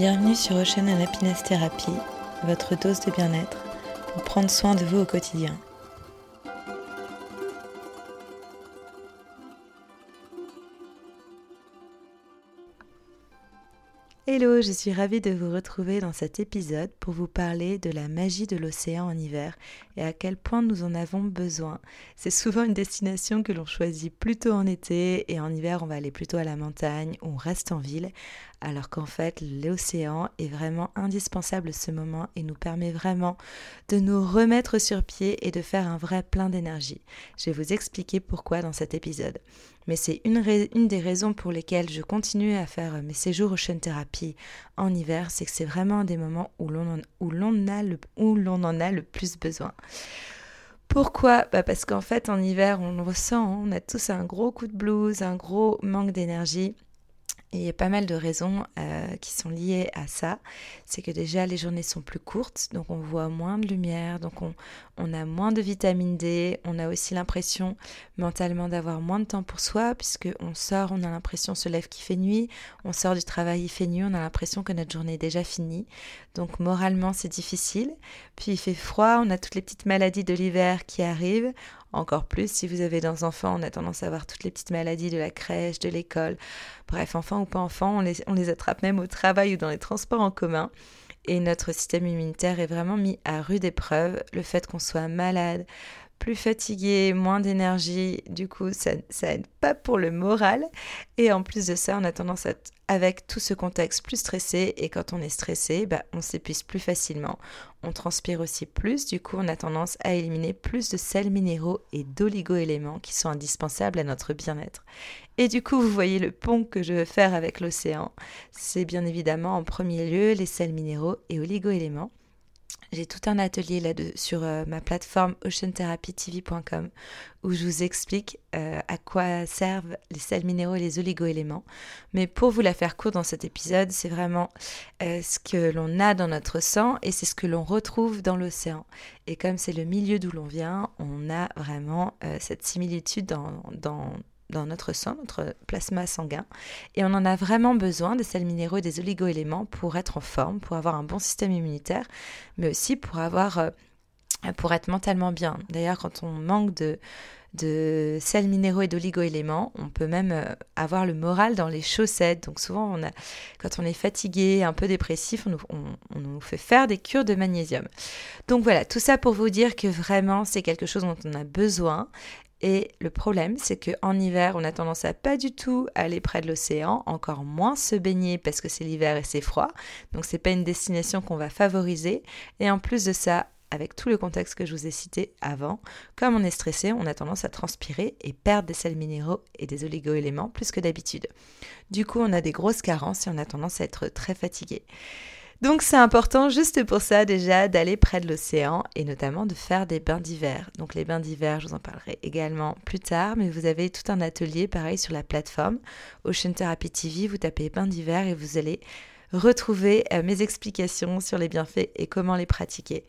Bienvenue sur Ocean Happiness Therapy, votre dose de bien-être pour prendre soin de vous au quotidien. Hello, je suis ravie de vous retrouver dans cet épisode pour vous parler de la magie de l'océan en hiver et à quel point nous en avons besoin. C'est souvent une destination que l'on choisit plutôt en été et en hiver on va aller plutôt à la montagne ou on reste en ville alors qu'en fait l'océan est vraiment indispensable ce moment et nous permet vraiment de nous remettre sur pied et de faire un vrai plein d'énergie. Je vais vous expliquer pourquoi dans cet épisode. Mais c'est une, des raisons pour lesquelles je continue à faire mes séjours Ocean Therapy en hiver, c'est que c'est vraiment des moments où l'on en, a le plus besoin. Pourquoi? Bah Parce qu'en fait, en hiver, on le ressent, on a tous un gros coup de blues, un gros manque d'énergie. Il y a pas mal de raisons euh, qui sont liées à ça. C'est que déjà les journées sont plus courtes, donc on voit moins de lumière, donc on, a moins de vitamine D. On a aussi l'impression mentalement d'avoir moins de temps pour soi, puisque on sort, on a l'impression se lève qu'il fait nuit, on sort du travail, il fait nuit, on a l'impression que notre journée est déjà finie. Donc moralement c'est difficile. Puis il fait froid, on a toutes les petites maladies de l'hiver qui arrivent. Encore plus si vous avez des enfants, on a tendance à avoir toutes les petites maladies de la crèche, de l'école. Bref, enfants ou pas enfants, on les, attrape même au travail ou dans les transports en commun. Et notre système immunitaire est vraiment mis à rude épreuve. Le fait qu'on soit malade, plus fatigué, moins d'énergie, du coup, ça, ça aide pas pour le moral. Et en plus de ça, on a tendance à avec tout ce contexte plus stressé. Et quand on est stressé, bah, on s'épuise plus facilement. On transpire aussi plus. Du coup, on a tendance à éliminer plus de sels minéraux et d'oligo-éléments qui sont indispensables à notre bien-être. Et du coup, vous voyez le pont que je veux faire avec l'océan. C'est bien évidemment en premier lieu les sels minéraux et oligo-éléments. J'ai tout un atelier là sur euh, ma plateforme oceantherapytv.com où je vous explique euh, à quoi servent les sels minéraux et les oligo-éléments. Mais pour vous la faire court dans cet épisode, c'est vraiment euh, ce que l'on a dans notre sang et c'est ce que l'on retrouve dans l'océan. Et comme c'est le milieu d'où l'on vient, on a vraiment cette similitude dans dans notre sang, notre plasma sanguin. Et on en a vraiment besoin des sels minéraux et des oligo-éléments pour être en forme, pour avoir un bon système immunitaire, mais aussi pour avoir euh, pour être mentalement bien. D'ailleurs, quand on manque de, de sels minéraux et d'oligo-éléments, on peut même euh, avoir le moral dans les chaussettes. Donc souvent, quand on est fatigué, un peu dépressif, on nous fait faire des cures de magnésium. Donc voilà, tout ça pour vous dire que vraiment, c'est quelque chose dont on a besoin et le problème, c'est qu'en hiver, on a tendance à pas du tout aller près de l'océan, encore moins se baigner parce que c'est l'hiver et c'est froid. Donc c'est pas une destination qu'on va favoriser. Et en plus de ça, avec tout le contexte que je vous ai cité avant, comme on est stressé, on a tendance à transpirer et perdre des sels minéraux et des oligo-éléments plus que d'habitude. Du coup, on a des grosses carences et on a tendance à être très fatigué. Donc c'est important juste pour ça déjà d'aller près de l'océan et notamment de faire des bains d'hiver. Donc les bains d'hiver, je vous en parlerai également plus tard, mais vous avez tout un atelier pareil sur la plateforme Ocean Therapy TV, vous tapez bains d'hiver et vous allez retrouver euh, mes explications sur les bienfaits et comment les pratiquer.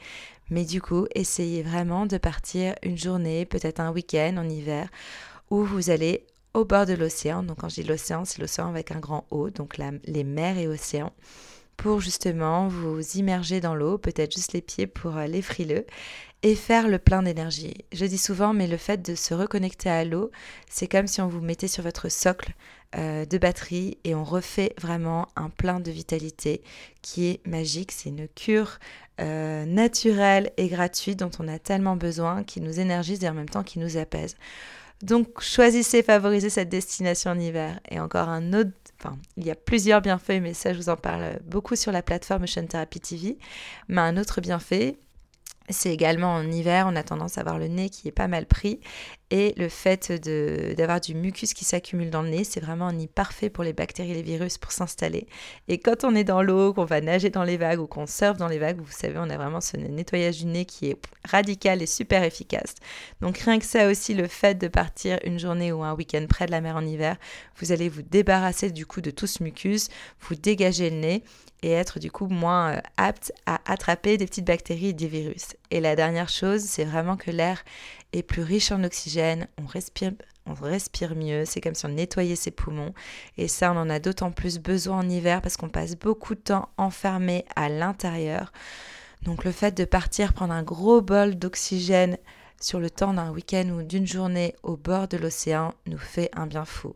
Mais du coup, essayez vraiment de partir une journée, peut-être un week-end en hiver, où vous allez au bord de l'océan. Donc quand je dis l'océan, c'est l'océan avec un grand O, donc les mers et océans pour justement vous immerger dans l'eau, peut-être juste les pieds pour euh, les frileux, et faire le plein d'énergie. Je dis souvent, mais le fait de se reconnecter à l'eau, c'est comme si on vous mettait sur votre socle euh, de batterie et on refait vraiment un plein de vitalité qui est magique. C'est une cure euh, naturelle et gratuite dont on a tellement besoin, qui nous énergise et en même temps qui nous apaise. Donc choisissez, favorisez cette destination en hiver. Et encore un autre, enfin, il y a plusieurs bienfaits, mais ça je vous en parle beaucoup sur la plateforme Ocean Therapy TV. Mais un autre bienfait, c'est également en hiver, on a tendance à avoir le nez qui est pas mal pris. Et le fait d'avoir du mucus qui s'accumule dans le nez, c'est vraiment un nid parfait pour les bactéries et les virus pour s'installer. Et quand on est dans l'eau, qu'on va nager dans les vagues ou qu'on surfe dans les vagues, vous savez, on a vraiment ce nettoyage du nez qui est radical et super efficace. Donc rien que ça aussi, le fait de partir une journée ou un week-end près de la mer en hiver, vous allez vous débarrasser du coup de tout ce mucus, vous dégager le nez et être du coup moins euh, apte à attraper des petites bactéries et des virus. Et la dernière chose, c'est vraiment que l'air est plus riche en oxygène, on respire, mieux, c'est comme si on nettoyait ses poumons. Et ça, on en a d'autant plus besoin en hiver parce qu'on passe beaucoup de temps enfermé à l'intérieur. Donc le fait de partir prendre un gros bol d'oxygène sur le temps d'un week-end ou d'une journée au bord de l'océan nous fait un bien fou.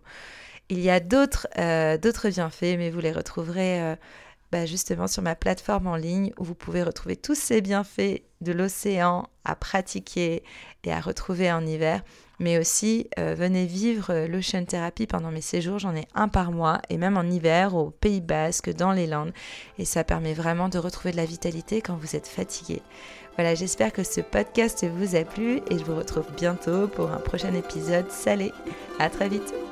Il y a d'autres euh, bienfaits, mais vous les retrouverez euh, bah, justement sur ma plateforme en ligne où vous pouvez retrouver tous ces bienfaits de l'océan à pratiquer et à retrouver en hiver. Mais aussi, euh, venez vivre l'ocean therapy pendant mes séjours. J'en ai un par mois et même en hiver au Pays Basque, dans les Landes. Et ça permet vraiment de retrouver de la vitalité quand vous êtes fatigué. Voilà, j'espère que ce podcast vous a plu et je vous retrouve bientôt pour un prochain épisode salé. À très vite!